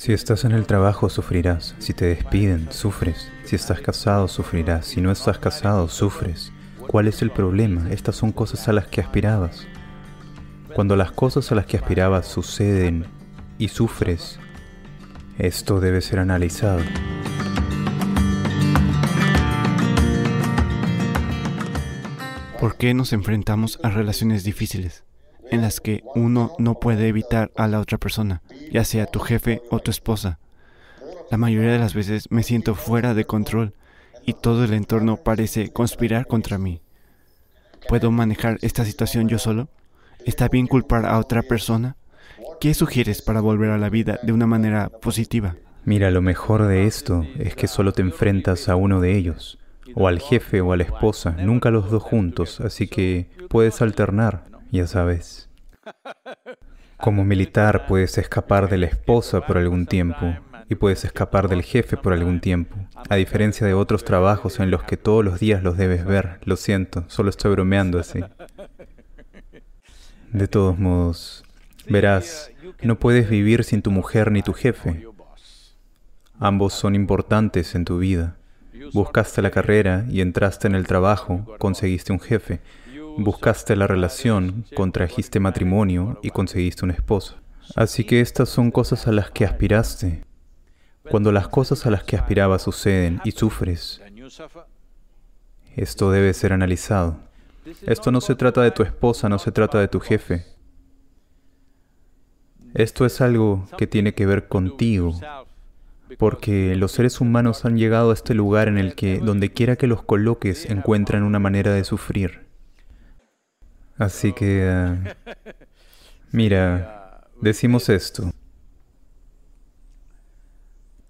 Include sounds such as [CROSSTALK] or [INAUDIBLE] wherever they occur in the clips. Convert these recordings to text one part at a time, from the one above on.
Si estás en el trabajo, sufrirás. Si te despiden, sufres. Si estás casado, sufrirás. Si no estás casado, sufres. ¿Cuál es el problema? Estas son cosas a las que aspirabas. Cuando las cosas a las que aspirabas suceden y sufres, esto debe ser analizado. ¿Por qué nos enfrentamos a relaciones difíciles? En las que uno no puede evitar a la otra persona, ya sea tu jefe o tu esposa. La mayoría de las veces me siento fuera de control y todo el entorno parece conspirar contra mí. ¿Puedo manejar esta situación yo solo? ¿Está bien culpar a otra persona? ¿Qué sugieres para volver a la vida de una manera positiva? Mira, lo mejor de esto es que solo te enfrentas a uno de ellos, o al jefe o a la esposa, nunca los dos juntos, así que puedes alternar ya sabes. Como militar puedes escapar de la esposa por algún tiempo y puedes escapar del jefe por algún tiempo, a diferencia de otros trabajos en los que todos los días los debes ver. Lo siento, solo estoy bromeando así. De todos modos, verás, no puedes vivir sin tu mujer ni tu jefe. Ambos son importantes en tu vida. Buscaste la carrera y entraste en el trabajo, conseguiste un jefe. Buscaste la relación, contrajiste matrimonio y conseguiste una esposa. Así que estas son cosas a las que aspiraste. Cuando las cosas a las que aspirabas suceden y sufres, esto debe ser analizado. Esto no se trata de tu esposa, no se trata de tu jefe. Esto es algo que tiene que ver contigo, porque los seres humanos han llegado a este lugar en el que, donde quiera que los coloques, encuentran una manera de sufrir. Así que, eh, mira, decimos esto.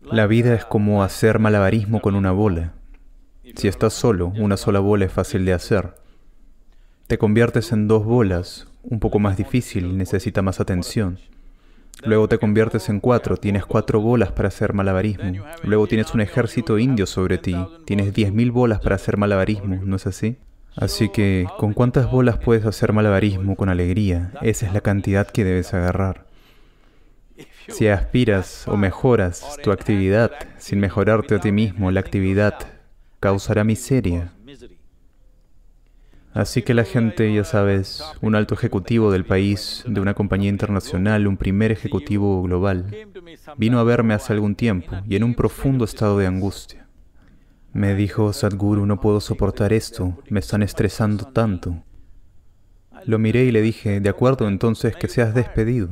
La vida es como hacer malabarismo con una bola. Si estás solo, una sola bola es fácil de hacer. Te conviertes en dos bolas, un poco más difícil necesita más atención. Luego te conviertes en cuatro, tienes cuatro bolas para hacer malabarismo. Luego tienes un ejército indio sobre ti, tienes diez mil bolas para hacer malabarismo, ¿no es así? Así que, ¿con cuántas bolas puedes hacer malabarismo con alegría? Esa es la cantidad que debes agarrar. Si aspiras o mejoras tu actividad sin mejorarte a ti mismo, la actividad causará miseria. Así que la gente, ya sabes, un alto ejecutivo del país, de una compañía internacional, un primer ejecutivo global, vino a verme hace algún tiempo y en un profundo estado de angustia. Me dijo, Sadhguru, no puedo soportar esto, me están estresando tanto. Lo miré y le dije, de acuerdo, entonces que seas despedido.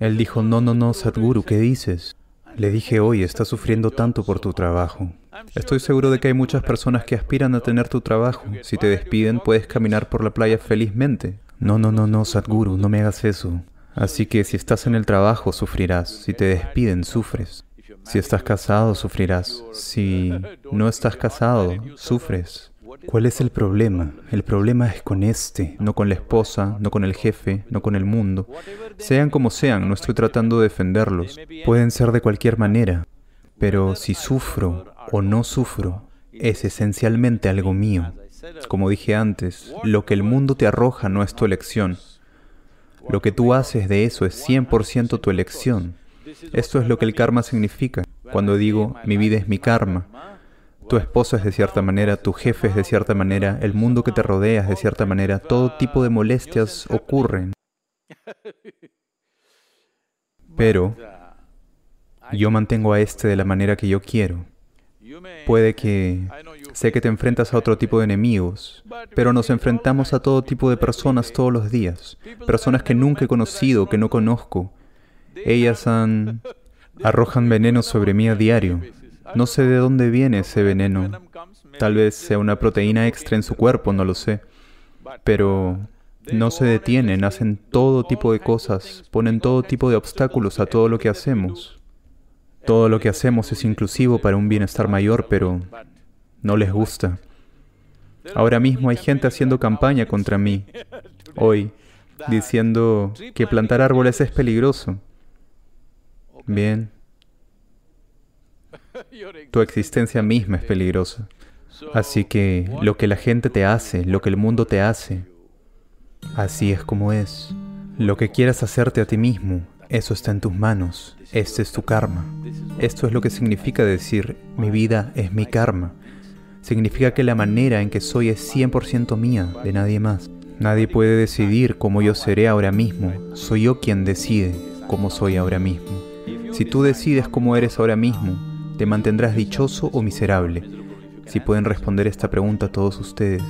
Él dijo, no, no, no, Sadhguru, ¿qué dices? Le dije, oye, estás sufriendo tanto por tu trabajo. Estoy seguro de que hay muchas personas que aspiran a tener tu trabajo. Si te despiden, puedes caminar por la playa felizmente. No, no, no, no, Sadhguru, no me hagas eso. Así que si estás en el trabajo, sufrirás. Si te despiden, sufres. Si estás casado, sufrirás. Si no estás casado, sufres. ¿Cuál es el problema? El problema es con este, no con la esposa, no con el jefe, no con el mundo. Sean como sean, no estoy tratando de defenderlos. Pueden ser de cualquier manera. Pero si sufro o no sufro, es esencialmente algo mío. Como dije antes, lo que el mundo te arroja no es tu elección. Lo que tú haces de eso es 100% tu elección. Esto es lo que el karma significa. Cuando digo mi vida es mi karma, tu esposa es de cierta manera, tu jefe es de cierta manera, el mundo que te rodea es de cierta manera, todo tipo de molestias ocurren. Pero yo mantengo a este de la manera que yo quiero. Puede que sé que te enfrentas a otro tipo de enemigos, pero nos enfrentamos a todo tipo de personas todos los días, personas que nunca he conocido, que no conozco, ellas arrojan veneno sobre mí a diario. No sé de dónde viene ese veneno. Tal vez sea una proteína extra en su cuerpo, no lo sé. Pero no se detienen, hacen todo tipo de cosas, ponen todo tipo de obstáculos a todo lo que hacemos. Todo lo que hacemos es inclusivo para un bienestar mayor, pero no les gusta. Ahora mismo hay gente haciendo campaña contra mí, hoy, diciendo que plantar árboles es peligroso. Bien. [LAUGHS] Tu existencia misma es peligrosa. Así que lo que la gente te hace, lo que el mundo te hace, así es como es. Lo que quieras hacerte a ti mismo, Eso está en tus manos. Este es tu karma. Esto es lo que significa decir, mi vida es mi karma. Significa que la manera en que soy es 100% mía, de nadie más. Nadie puede decidir cómo yo seré ahora mismo. Soy yo quien decide cómo soy ahora mismo. Si tú decides cómo eres ahora mismo, te mantendrás dichoso o miserable. Si pueden responder esta pregunta todos ustedes,